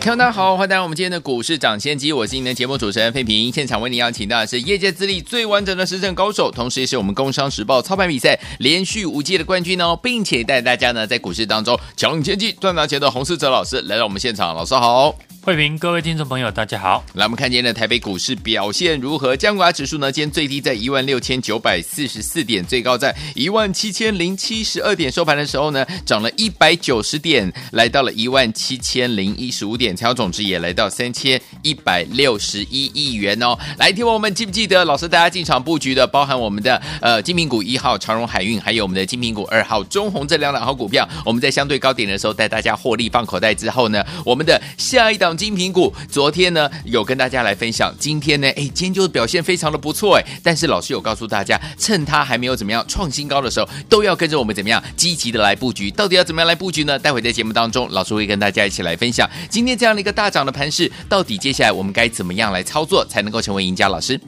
听众大家好，欢迎来到我们今天的股市涨先机，我是您的节目主持人费平。现场为您邀请到的是业界资历最完整的实战高手，同时也是我们工商时报操盘比赛连续五届的冠军哦，并且带大家呢在股市当中抢先机赚大钱的洪思哲老师来到我们现场，老师好。慧平，各位听众朋友，大家好。来，我们看今天的台北股市表现如何？加权指数呢，今天最低在一万六千九百四十四点，最高在一万七千零七十二点。收盘的时候呢，涨了一百九十点，来到了一万七千零一十五点，成交总值也来到三千一百六十一亿元哦。来，听我们记不记得老师大家进场布局的，包含我们的呃金品股一号长荣海运，还有我们的金品股二号中鸿这两档好股票，我们在相对高点的时候带大家获利放口袋之后呢，我们的下一档。精品股昨天呢有跟大家来分享，今天呢哎今天就表现非常的不错哎，但是老师有告诉大家，趁它还没有怎么样创新高的时候，都要跟着我们怎么样积极的来布局。到底要怎么样来布局呢？待会在节目当中，老师会跟大家一起来分享。今天这样的一个大涨的盘势，到底接下来我们该怎么样来操作才能够成为赢家？老师，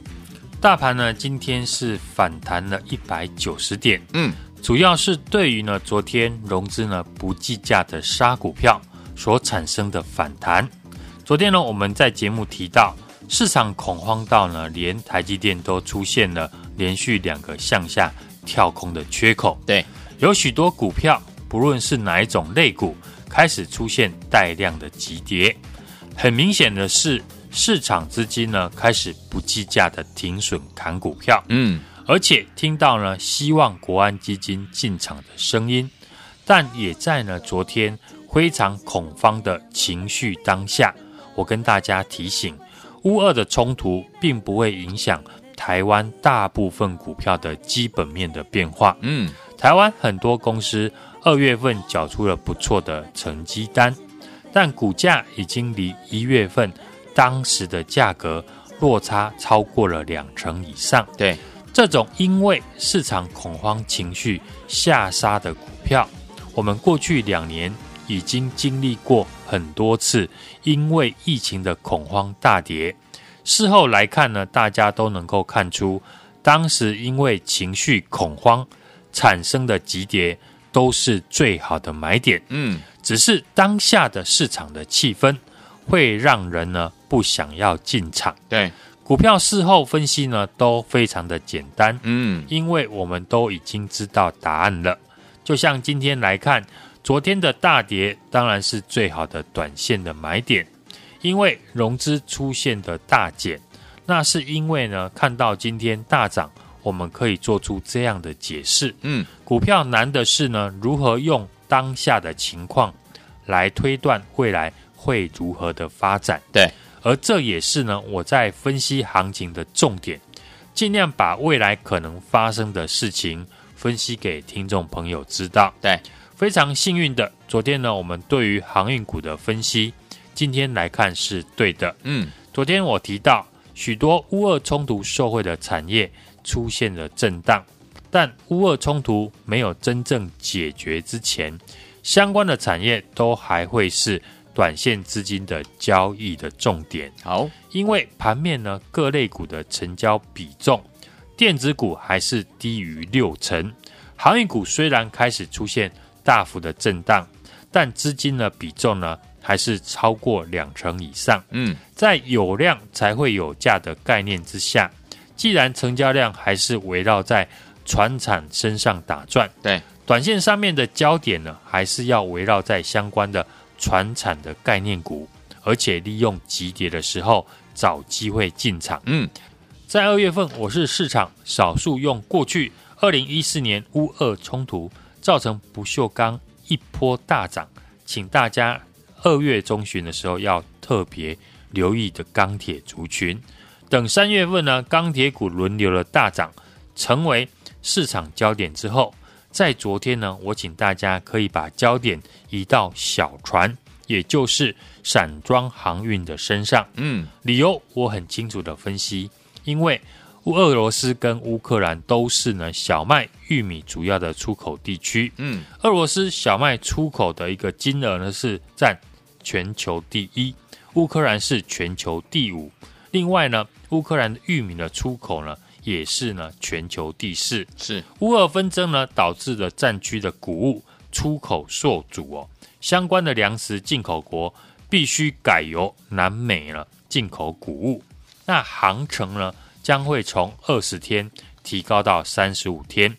大盘呢今天是反弹了一百九十点，嗯，主要是对于呢昨天融资呢不计价的杀股票所产生的反弹。昨天呢，我们在节目提到，市场恐慌到呢，连台积电都出现了连续两个向下跳空的缺口。对，有许多股票，不论是哪一种类股，开始出现带量的急跌。很明显的是，市场资金呢开始不计价的停损砍股票。嗯，而且听到呢，希望国安基金进场的声音，但也在呢昨天非常恐慌的情绪当下。我跟大家提醒，乌二的冲突并不会影响台湾大部分股票的基本面的变化。嗯，台湾很多公司二月份缴出了不错的成绩单，但股价已经离一月份当时的价格落差超过了两成以上。对，这种因为市场恐慌情绪下杀的股票，我们过去两年已经经历过很多次。因为疫情的恐慌大跌，事后来看呢，大家都能够看出，当时因为情绪恐慌产生的急跌都是最好的买点。嗯，只是当下的市场的气氛会让人呢不想要进场。对，股票事后分析呢都非常的简单。嗯，因为我们都已经知道答案了。就像今天来看。昨天的大跌当然是最好的短线的买点，因为融资出现的大减，那是因为呢看到今天大涨，我们可以做出这样的解释。嗯，股票难的是呢如何用当下的情况来推断未来会如何的发展。对，而这也是呢我在分析行情的重点，尽量把未来可能发生的事情分析给听众朋友知道。对。非常幸运的，昨天呢，我们对于航运股的分析，今天来看是对的。嗯，昨天我提到许多乌俄冲突受惠的产业出现了震荡，但乌俄冲突没有真正解决之前，相关的产业都还会是短线资金的交易的重点。好，因为盘面呢，各类股的成交比重，电子股还是低于六成，航运股虽然开始出现。大幅的震荡，但资金的比重呢还是超过两成以上。嗯，在有量才会有价的概念之下，既然成交量还是围绕在船产身上打转，对，短线上面的焦点呢还是要围绕在相关的船产的概念股，而且利用急跌的时候找机会进场。嗯，在二月份，我是市场少数用过去二零一四年乌俄冲突。造成不锈钢一波大涨，请大家二月中旬的时候要特别留意的钢铁族群。等三月份呢，钢铁股轮流的大涨，成为市场焦点之后，在昨天呢，我请大家可以把焦点移到小船，也就是散装航运的身上。嗯，理由我很清楚的分析，因为俄罗斯跟乌克兰都是呢小麦、玉米主要的出口地区。嗯，俄罗斯小麦出口的一个金额呢是占全球第一，乌克兰是全球第五。另外呢，乌克兰的玉米的出口呢也是呢全球第四。是乌俄纷争呢导致了战区的谷物出口受阻哦，相关的粮食进口国必须改由南美呢进口谷物。那航程呢将会从二十天提高到三十五天，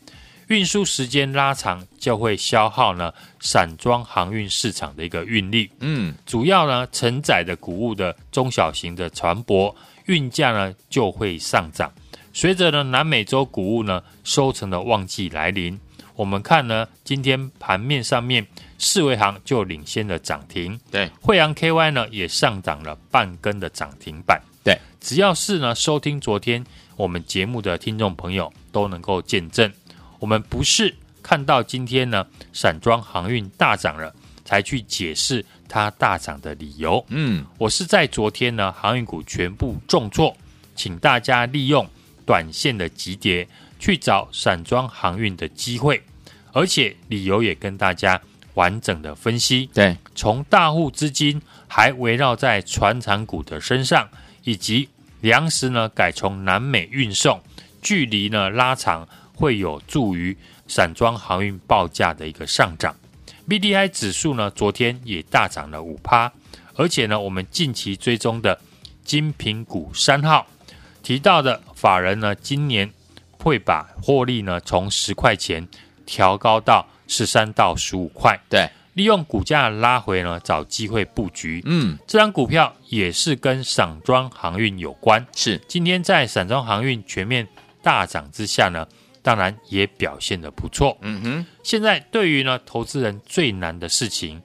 运输时间拉长就会消耗呢散装航运市场的一个运力。嗯，主要呢承载的谷物的中小型的船舶运价呢就会上涨。随着呢南美洲谷物呢收成的旺季来临，我们看呢今天盘面上面四维行就领先的涨停，对，惠阳 KY 呢也上涨了半根的涨停板。对，只要是呢收听昨天我们节目的听众朋友都能够见证，我们不是看到今天呢散装航运大涨了才去解释它大涨的理由。嗯，我是在昨天呢航运股全部重挫，请大家利用短线的急跌去找散装航运的机会，而且理由也跟大家完整的分析。对，从大户资金还围绕在船产股的身上。以及粮食呢改从南美运送，距离呢拉长，会有助于散装航运报价的一个上涨。BDI 指数呢昨天也大涨了五趴，而且呢我们近期追踪的精品股三号提到的法人呢今年会把获利呢从十块钱调高到十三到十五块。对。利用股价拉回呢，找机会布局。嗯，这张股票也是跟散装航运有关。是，今天在散装航运全面大涨之下呢，当然也表现的不错。嗯哼，现在对于呢投资人最难的事情，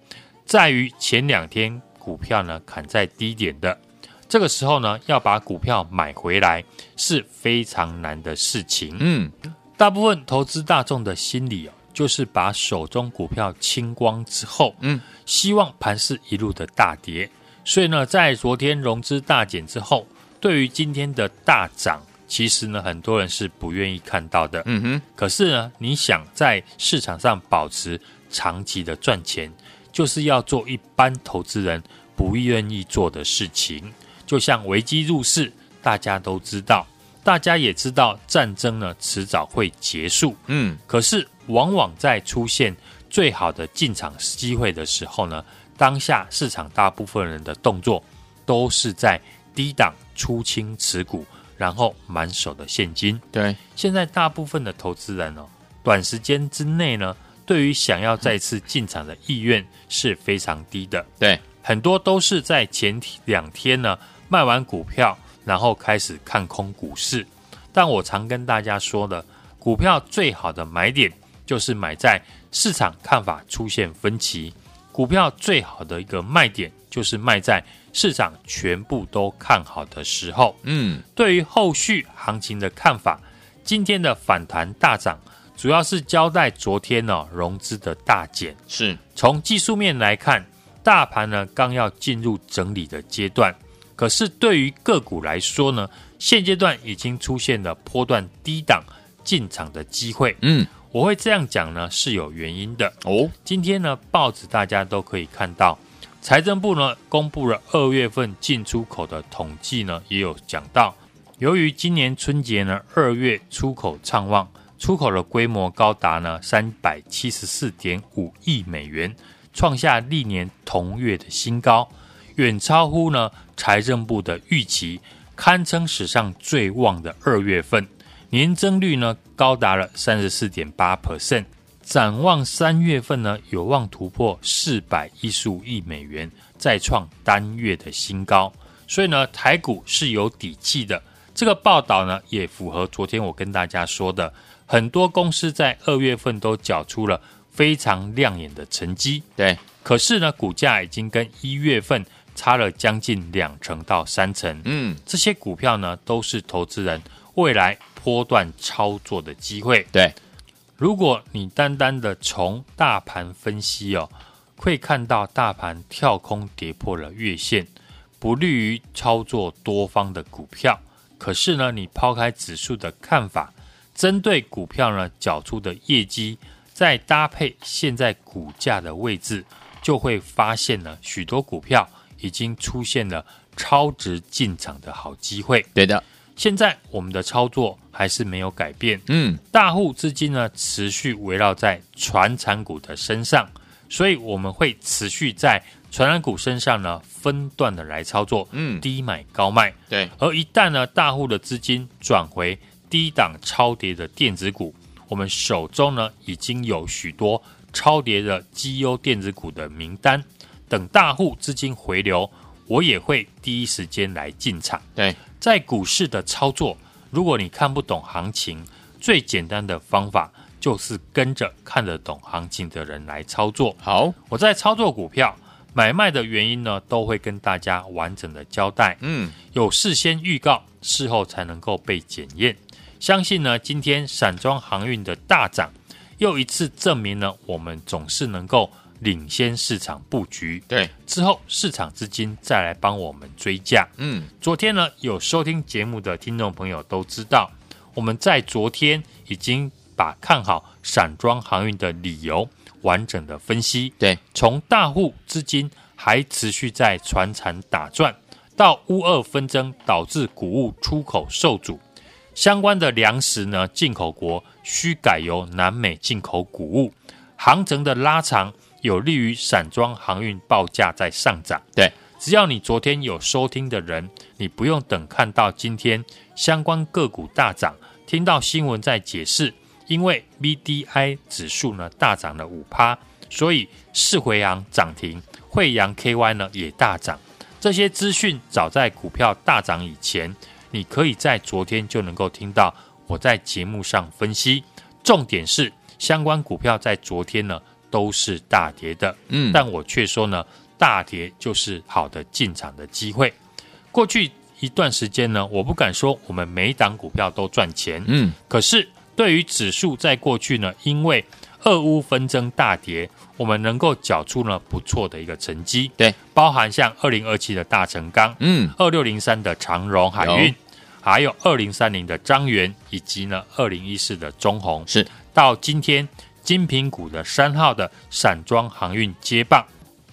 在于前两天股票呢砍在低点的，这个时候呢要把股票买回来是非常难的事情。嗯，大部分投资大众的心理哦。就是把手中股票清光之后，嗯，希望盘势一路的大跌。所以呢，在昨天融资大减之后，对于今天的大涨，其实呢，很多人是不愿意看到的。嗯哼。可是呢，你想在市场上保持长期的赚钱，就是要做一般投资人不愿意做的事情。就像危机入市，大家都知道，大家也知道战争呢迟早会结束。嗯，可是。往往在出现最好的进场机会的时候呢，当下市场大部分人的动作都是在低档出清持股，然后满手的现金。对，现在大部分的投资人哦，短时间之内呢，对于想要再次进场的意愿是非常低的。对，很多都是在前两天呢卖完股票，然后开始看空股市。但我常跟大家说的，股票最好的买点。就是买在市场看法出现分歧，股票最好的一个卖点就是卖在市场全部都看好的时候。嗯，对于后续行情的看法，今天的反弹大涨，主要是交代昨天呢融资的大减。是，从技术面来看，大盘呢刚要进入整理的阶段，可是对于个股来说呢，现阶段已经出现了波段低档进场的机会。嗯。我会这样讲呢，是有原因的哦。今天呢，报纸大家都可以看到，财政部呢公布了二月份进出口的统计呢，也有讲到，由于今年春节呢二月出口畅旺，出口的规模高达呢三百七十四点五亿美元，创下历年同月的新高，远超乎呢财政部的预期，堪称史上最旺的二月份。年增率呢高达了三十四点八 percent，展望三月份呢有望突破四百一十五亿美元，再创单月的新高。所以呢台股是有底气的。这个报道呢也符合昨天我跟大家说的，很多公司在二月份都缴出了非常亮眼的成绩。对，可是呢股价已经跟一月份差了将近两成到三成。嗯，这些股票呢都是投资人未来。波段操作的机会，对。如果你单单的从大盘分析哦，会看到大盘跳空跌破了月线，不利于操作多方的股票。可是呢，你抛开指数的看法，针对股票呢缴出的业绩，再搭配现在股价的位置，就会发现呢，许多股票已经出现了超值进场的好机会。对的，现在我们的操作还是没有改变。嗯，大户资金呢持续围绕在传产股的身上，所以我们会持续在传产股身上呢分段的来操作。嗯，低买高卖。对，而一旦呢大户的资金转回低档超跌的电子股，我们手中呢已经有许多超跌的绩优电子股的名单，等大户资金回流，我也会第一时间来进场。对，在股市的操作，如果你看不懂行情，最简单的方法就是跟着看得懂行情的人来操作。好，我在操作股票买卖的原因呢，都会跟大家完整的交代。嗯，有事先预告，事后才能够被检验。相信呢，今天散装航运的大涨，又一次证明了我们总是能够领先市场布局。对，之后市场资金再来帮我们追价。嗯，昨天呢，有收听节目的听众朋友都知道，我们在昨天已经把看好散装航运的理由完整的分析。对，从大户资金还持续在船产打转，到乌俄纷争导致谷物出口受阻。相关的粮食呢，进口国需改由南美进口谷物，航程的拉长有利于散装航运报价在上涨。对，只要你昨天有收听的人，你不用等看到今天相关个股大涨，听到新闻在解释，因为 BDI 指数呢大涨了五趴，所以四回阳涨停，慧洋 KY 呢也大涨。这些资讯早在股票大涨以前。你可以在昨天就能够听到我在节目上分析，重点是相关股票在昨天呢都是大跌的，嗯，但我却说呢，大跌就是好的进场的机会。过去一段时间呢，我不敢说我们每一档股票都赚钱，嗯，可是对于指数在过去呢，因为俄乌纷争大跌，我们能够缴出呢不错的一个成绩，对，包含像二零二七的大成钢，嗯，二六零三的长荣海运，还有二零三零的张元，以及呢二零一四的中红，是。到今天精品股的三号的散装航运接棒，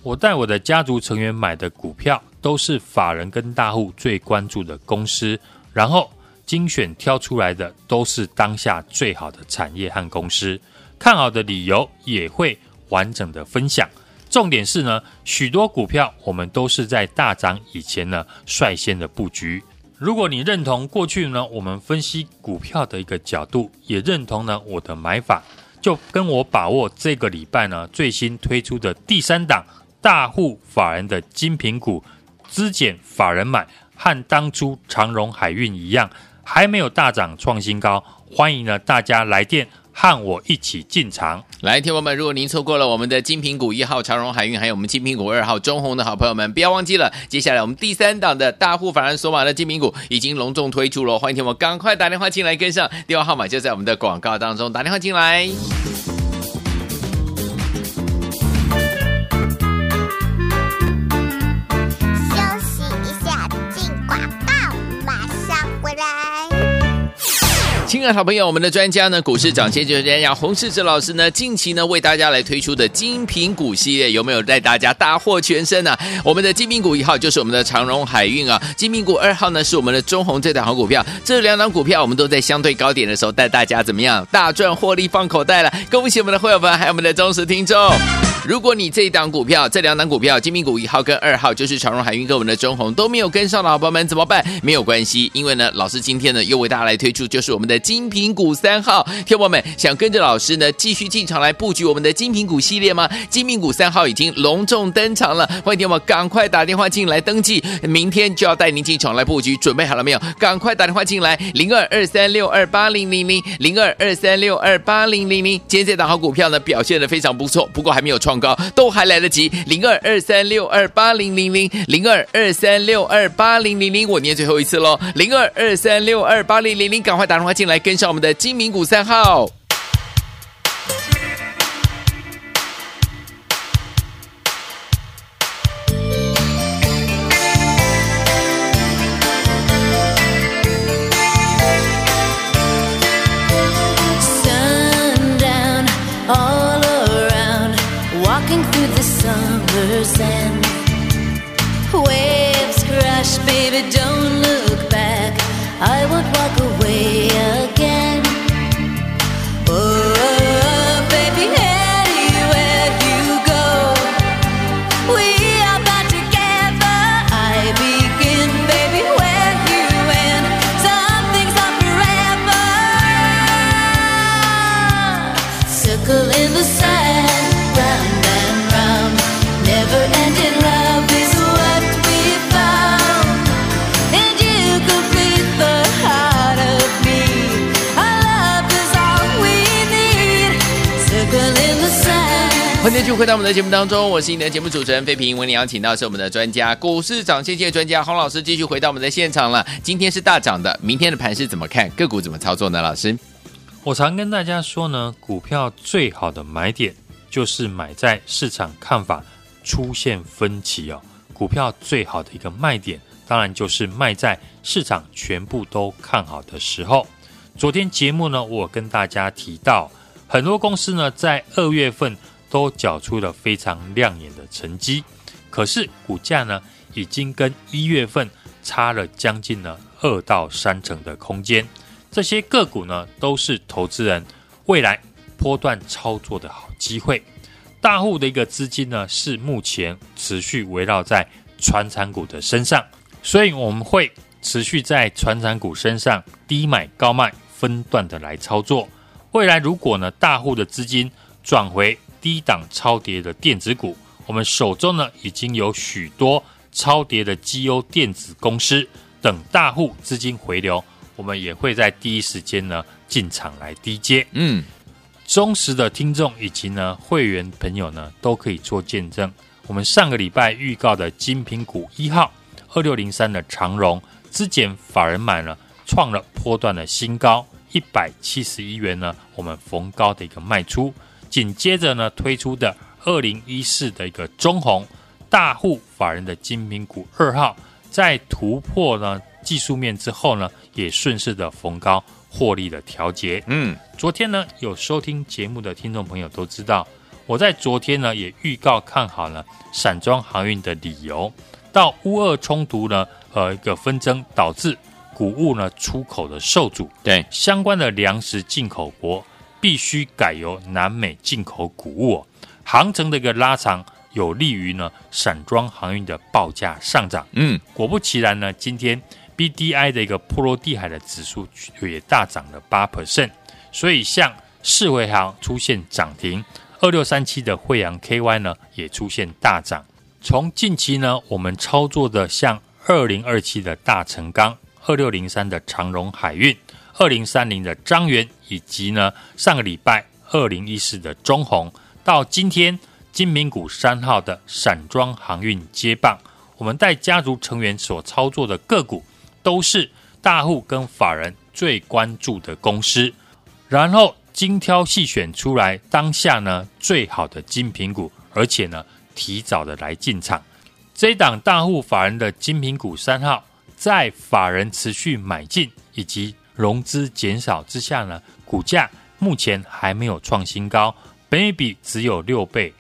我带我的家族成员买的股票都是法人跟大户最关注的公司，然后精选挑出来的都是当下最好的产业和公司。看好的理由也会完整的分享，重点是呢，许多股票我们都是在大涨以前呢率先的布局。如果你认同过去呢我们分析股票的一个角度，也认同呢我的买法，就跟我把握这个礼拜呢最新推出的第三档大户法人的精品股，资减法人买，和当初长荣海运一样，还没有大涨创新高，欢迎呢大家来电。和我一起进场，来，听友们，如果您错过了我们的金品股一号长荣海运，还有我们金品股二号中鸿的好朋友们，不要忘记了，接下来我们第三档的大户法人索马的金品股已经隆重推出了，欢迎听我赶快打电话进来跟上，电话号码就在我们的广告当中，打电话进来。亲爱的好朋友，我们的专家呢，股市涨先就是专家洪世哲老师呢，近期呢为大家来推出的精品股系列，有没有带大家大获全胜呢、啊？我们的精品股一号就是我们的长荣海运啊，精品股二号呢是我们的中红这档好股票，这两档股票我们都在相对高点的时候带大家怎么样大赚获利放口袋了，恭喜我们的会员们还有我们的忠实听众。如果你这一档股票、这两档股票，精品股一号跟二号就是长荣海运跟我们的中红都没有跟上的好朋友们怎么办？没有关系，因为呢，老师今天呢又为大家来推出就是我们的精品股三号。听友们想跟着老师呢继续进场来布局我们的精品股系列吗？精品股三号已经隆重登场了，欢迎听友们赶快打电话进来登记，明天就要带您进场来布局，准备好了没有？赶快打电话进来，零二二三六二八零零零零二二三六二八零零零。今天这档好股票呢表现的非常不错，不过还没有创。高都还来得及，零二二三六二八零零零零二二三六二八零零零，我念最后一次喽，零二二三六二八零零零，赶快打电话进来跟上我们的金明谷三号。欢迎继续回到我们的节目当中，我是你的节目主持人费平。为你邀请到是我们的专家，股市涨先机专家洪老师，继续回到我们的现场了。今天是大涨的，明天的盘是怎么看？个股怎么操作呢？老师，我常跟大家说呢，股票最好的买点就是买在市场看法出现分歧哦。股票最好的一个卖点，当然就是卖在市场全部都看好的时候。昨天节目呢，我跟大家提到，很多公司呢在二月份都缴出了非常亮眼的成绩，可是股价呢已经跟一月份差了将近了二到三成的空间。这些个股呢，都是投资人未来波段操作的好机会。大户的一个资金呢，是目前持续围绕在传产股的身上，所以我们会持续在传产股身上低买高卖，分段的来操作。未来如果呢，大户的资金转回低档超跌的电子股，我们手中呢已经有许多超跌的绩优电子公司等大户资金回流。我们也会在第一时间呢进场来低接，嗯，忠实的听众以及呢会员朋友呢都可以做见证。我们上个礼拜预告的精品股一号二六零三的长荣，之前法人买了，创了波段的新高一百七十一元呢，我们逢高的一个卖出。紧接着呢推出的二零一四的一个中红大户法人的精品股二号，在突破呢。技术面之后呢，也顺势的逢高获利的调节。嗯，昨天呢有收听节目的听众朋友都知道，我在昨天呢也预告看好了散装航运的理由。到乌俄冲突呢，呃一个纷争导致谷物呢出口的受阻，对相关的粮食进口国必须改由南美进口谷物，哦，航程的一个拉长，有利于呢散装航运的报价上涨。嗯，果不其然呢，今天。B D I 的一个波罗的海的指数也大涨了八 percent，所以像四维航出现涨停，二六三七的惠阳 K Y 呢也出现大涨。从近期呢，我们操作的像二零二七的大成钢、二六零三的长荣海运、二零三零的张源，以及呢上个礼拜二零一四的中红，到今天金平股三号的散装航运接棒，我们带家族成员所操作的个股。都是大户跟法人最关注的公司，然后精挑细选出来当下呢最好的精品股，而且呢提早的来进场。这档大户法人的精品股三号，在法人持续买进以及融资减少之下呢，股价目前还没有创新高，本益比只有六倍。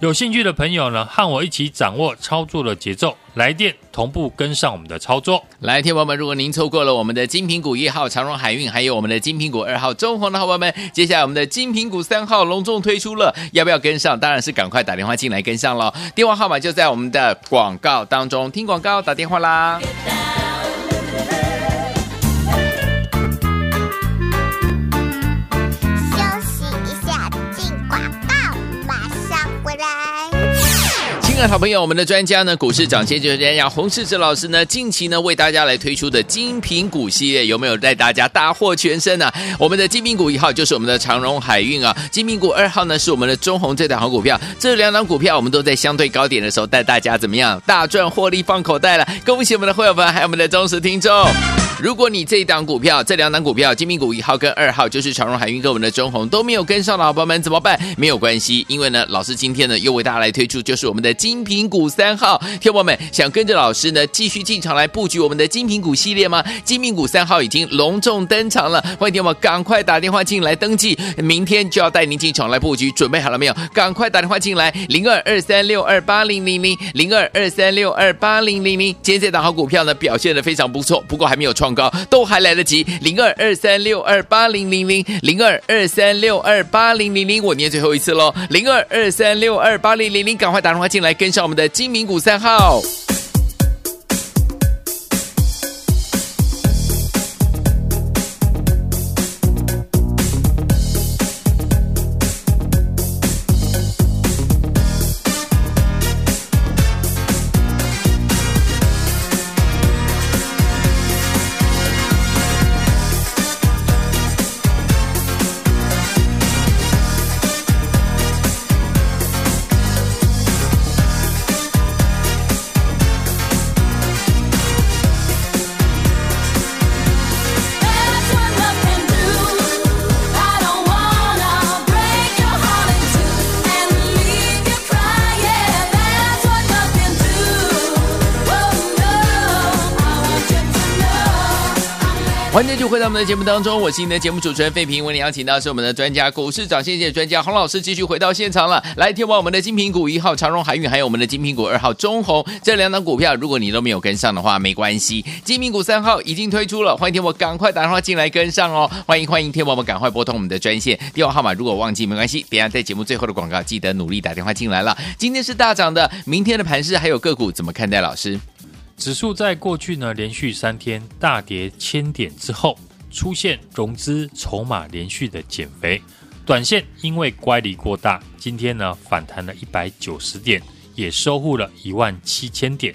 有兴趣的朋友呢，和我一起掌握操作的节奏，来电同步跟上我们的操作。来，听众朋友们，如果您错过了我们的金品股一号长荣海运，还有我们的金品股二号中鸿的好朋友们，接下来我们的金品股三号隆重推出了，要不要跟上？当然是赶快打电话进来跟上喽。电话号码就在我们的广告当中，听广告打电话啦。好朋友，我们的专家呢，股市涨先机专家洪世哲老师呢，近期呢为大家来推出的精品股系列，有没有带大家大获全胜呢、啊？我们的精品股一号就是我们的长荣海运啊，精品股二号呢是我们的中红这档好股票，这两档股票我们都在相对高点的时候带大家怎么样大赚获利放口袋了？恭喜我们的会员们，还有我们的忠实听众。如果你这一档股票、这两档股票，精品股一号跟二号，就是长荣海运跟我们的中红都没有跟上的好朋友们怎么办？没有关系，因为呢，老师今天呢又为大家来推出就是我们的精精品股三号。听友们想跟着老师呢继续进场来布局我们的精品股系列吗？精品股三号已经隆重登场了，欢迎听友赶快打电话进来登记，明天就要带您进场来布局，准备好了没有？赶快打电话进来，零二二三六二八零零零零二二三六二八零零零。今天这档好股票呢表现的非常不错，不过还没有创高，都还来得及。零二二三六二八零零零零二二三六二八零零零，我念最后一次喽，零二二三六二八零零零，赶快打电话进来跟上我们的金明股三号。欢迎继续回到我们的节目当中，我是您的节目主持人费平。为您邀请到是我们的专家，股市涨先机专家洪老师，继续回到现场了。来，听完我们的精品股一号长荣海运，还有我们的精品股二号中鸿这两档股票，如果你都没有跟上的话，没关系，精品股三号已经推出了，欢迎听我赶快打电话进来跟上哦。欢迎欢迎，听我们赶快拨通我们的专线电话号码，如果忘记没关系，等下在节目最后的广告记得努力打电话进来了。今天是大涨的，明天的盘势还有个股怎么看待？老师？指数在过去呢连续三天大跌千点之后，出现融资筹码连续的减肥，短线因为乖离过大，今天呢反弹了一百九十点，也收复了一万七千点。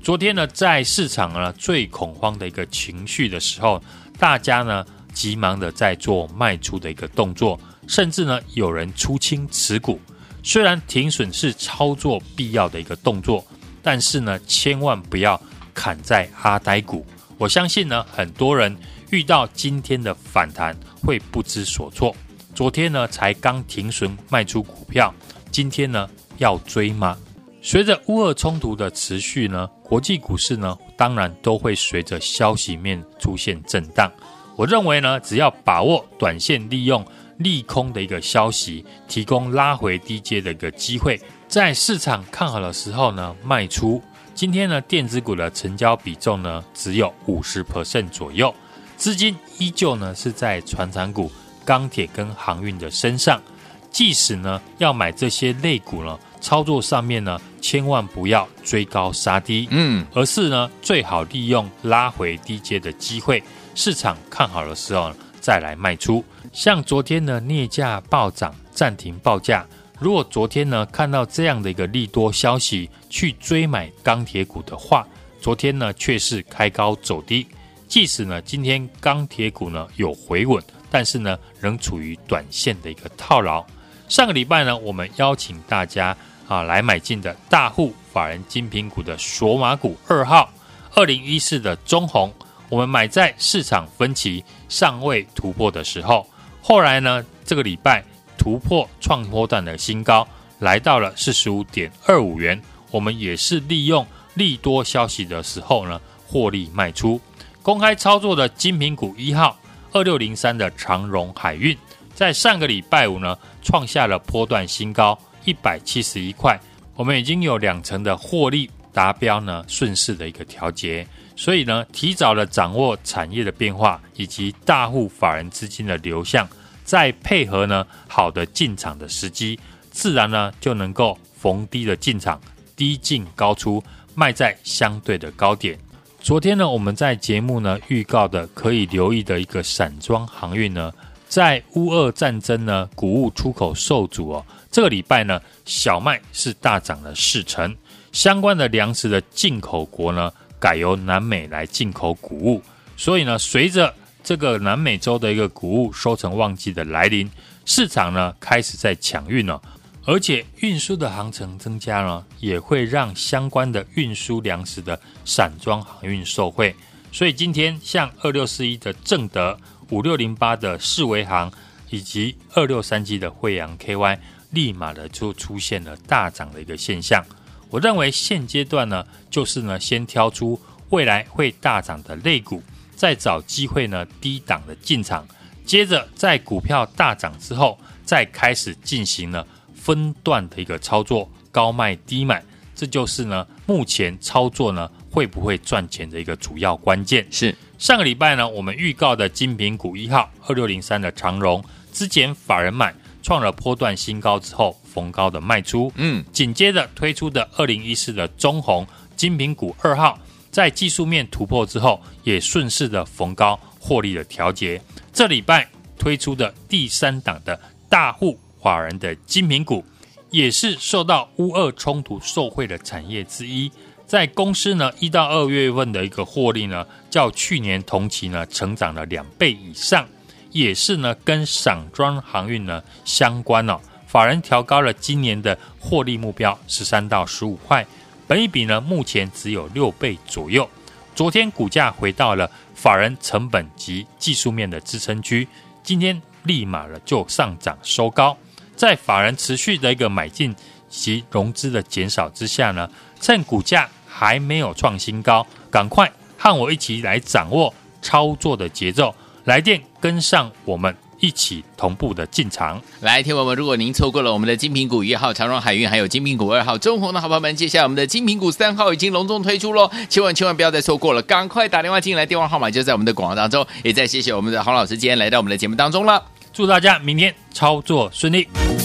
昨天呢在市场呢最恐慌的一个情绪的时候，大家呢急忙的在做卖出的一个动作，甚至呢有人出清持股。虽然停损是操作必要的一个动作。但是呢，千万不要砍在阿呆股。我相信呢，很多人遇到今天的反弹会不知所措。昨天呢，才刚停损卖出股票，今天呢要追吗？随着乌俄冲突的持续呢，国际股市呢，当然都会随着消息面出现震荡。我认为呢，只要把握短线利用利空的一个消息，提供拉回低阶的一个机会。在市场看好的时候呢，卖出。今天呢，电子股的成交比重呢只有五十 percent 左右，资金依旧呢是在船产股、钢铁跟航运的身上。即使呢要买这些类股呢，操作上面呢千万不要追高杀低，嗯，而是呢最好利用拉回低阶的机会，市场看好的时候再来卖出。像昨天呢，镍价暴涨，暂停报价。如果昨天呢看到这样的一个利多消息，去追买钢铁股的话，昨天呢却是开高走低。即使呢今天钢铁股呢有回稳，但是呢仍处于短线的一个套牢。上个礼拜呢，我们邀请大家啊来买进的大户法人精品股的索马股二号二零一四的中红，我们买在市场分歧尚未突破的时候，后来呢这个礼拜。突破创波段的新高，来到了四十五点二五元。我们也是利用利多消息的时候呢，获利卖出。公开操作的精品股一号二六零三的长荣海运，在上个礼拜五呢，创下了波段新高一百七十一块。我们已经有两成的获利达标呢，顺势的一个调节。所以呢，提早的掌握产业的变化以及大户法人资金的流向。再配合呢，好的进场的时机，自然呢就能够逢低的进场，低进高出，卖在相对的高点。昨天呢，我们在节目呢预告的可以留意的一个散装航运呢，在乌俄战争呢，谷物出口受阻哦。这个礼拜呢，小麦是大涨了四成，相关的粮食的进口国呢，改由南美来进口谷物，所以呢，随着这个南美洲的一个谷物收成旺季的来临，市场呢开始在抢运了，而且运输的航程增加呢，也会让相关的运输粮食的散装航运受惠。所以今天像二六四一的正德、五六零八的世维航以及二六三七的惠阳 KY，立马的就出现了大涨的一个现象。我认为现阶段呢，就是呢先挑出未来会大涨的类股，再找机会呢低档的进场，接着在股票大涨之后，再开始进行呢分段的一个操作，高卖低买，这就是呢目前操作呢会不会赚钱的一个主要关键。是上个礼拜呢，我们预告的精品股一号二六零三的长荣，之前法人买创了波段新高之后，逢高的卖出。嗯，紧接着推出的二零一四的中红精品股二号，在技术面突破之后，也顺势的逢高获利的调节。这礼拜推出的第三档的。大户法人的精品股，也是受到乌俄冲突受惠的产业之一。在公司呢一到二月份的一个获利呢，较去年同期呢成长了两倍以上，也是呢跟散装航运呢相关哦。法人调高了今年的获利目标十三到十五块，本益比呢目前只有六倍左右。昨天股价回到了法人成本及技术面的支撑区，今天。立马了就上涨收高，在法人持续的一个买进及融资的减少之下呢，趁股价还没有创新高，赶快和我一起来掌握操作的节奏，来电跟上我们一起同步的进场。来，听友们，如果您错过了我们的金品股一号长荣海运，还有金品股二号中红的好朋友们，接下来我们的金品股三号已经隆重推出喽，千万千万不要再错过了，赶快打电话进来，电话号码就在我们的广告当中。也再谢谢我们的洪老师今天来到我们的节目当中了。祝大家明天操作顺利。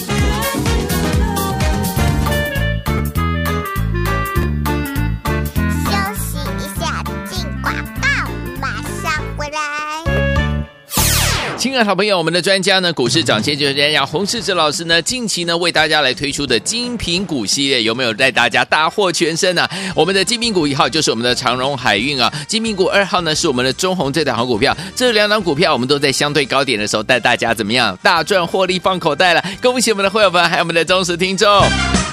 亲爱的好朋友，我们的专家呢，股市涨先就是这样洪世哲老师呢，近期呢为大家来推出的精品股系列，有没有带大家大获全胜呢、啊？我们的精品股一号就是我们的长荣海运啊，精品股二号呢是我们的中鸿这档好股票，这两档股票我们都在相对高点的时候带大家怎么样大赚获利放口袋了？恭喜我们的会员们，还有我们的忠实听众。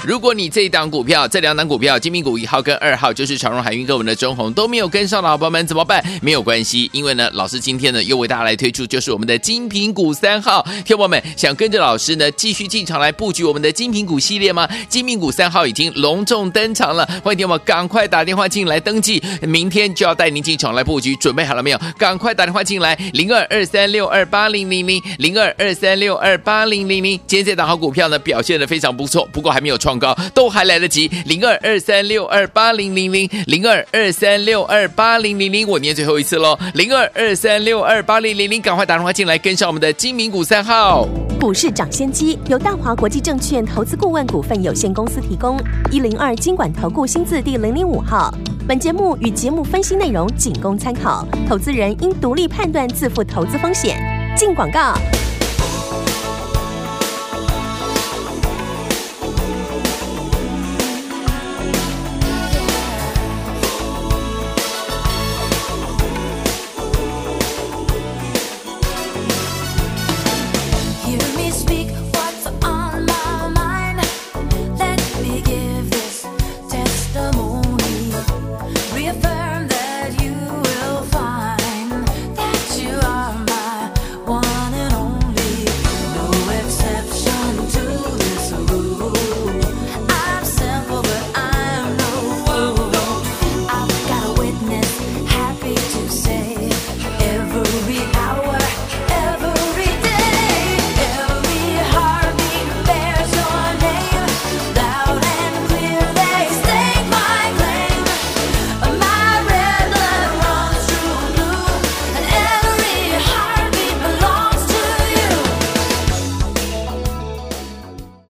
如果你这一档股票，这两档股票，精品股一号跟二号，就是长荣海运跟我们的中鸿都没有跟上的好朋友们怎么办？没有关系，因为呢，老师今天呢又为大家来推出，就是我们的精品股三号。听友们想跟着老师呢继续进场来布局我们的精品股系列吗？精品股三号已经隆重登场了，欢迎听友们赶快打电话进来登记，明天就要带您进场来布局，准备好了没有？赶快打电话进来，零二二三六二八零零零零二二三六二八零零零。今天这档好股票呢表现的非常不错，不过还没有创。高都还来得及，零二二三六二八零零零零二二三六二八零零零，我念最后一次喽，零二二三六二八零零零，赶快打电话进来跟上我们的精品股三号。股市涨先机由大华国际证券投资顾问股份有限公司提供，一零二金管投顾新字第零零五号。本节目与节目分析内容仅供参考，投资人应独立判断，自负投资风险。进广告。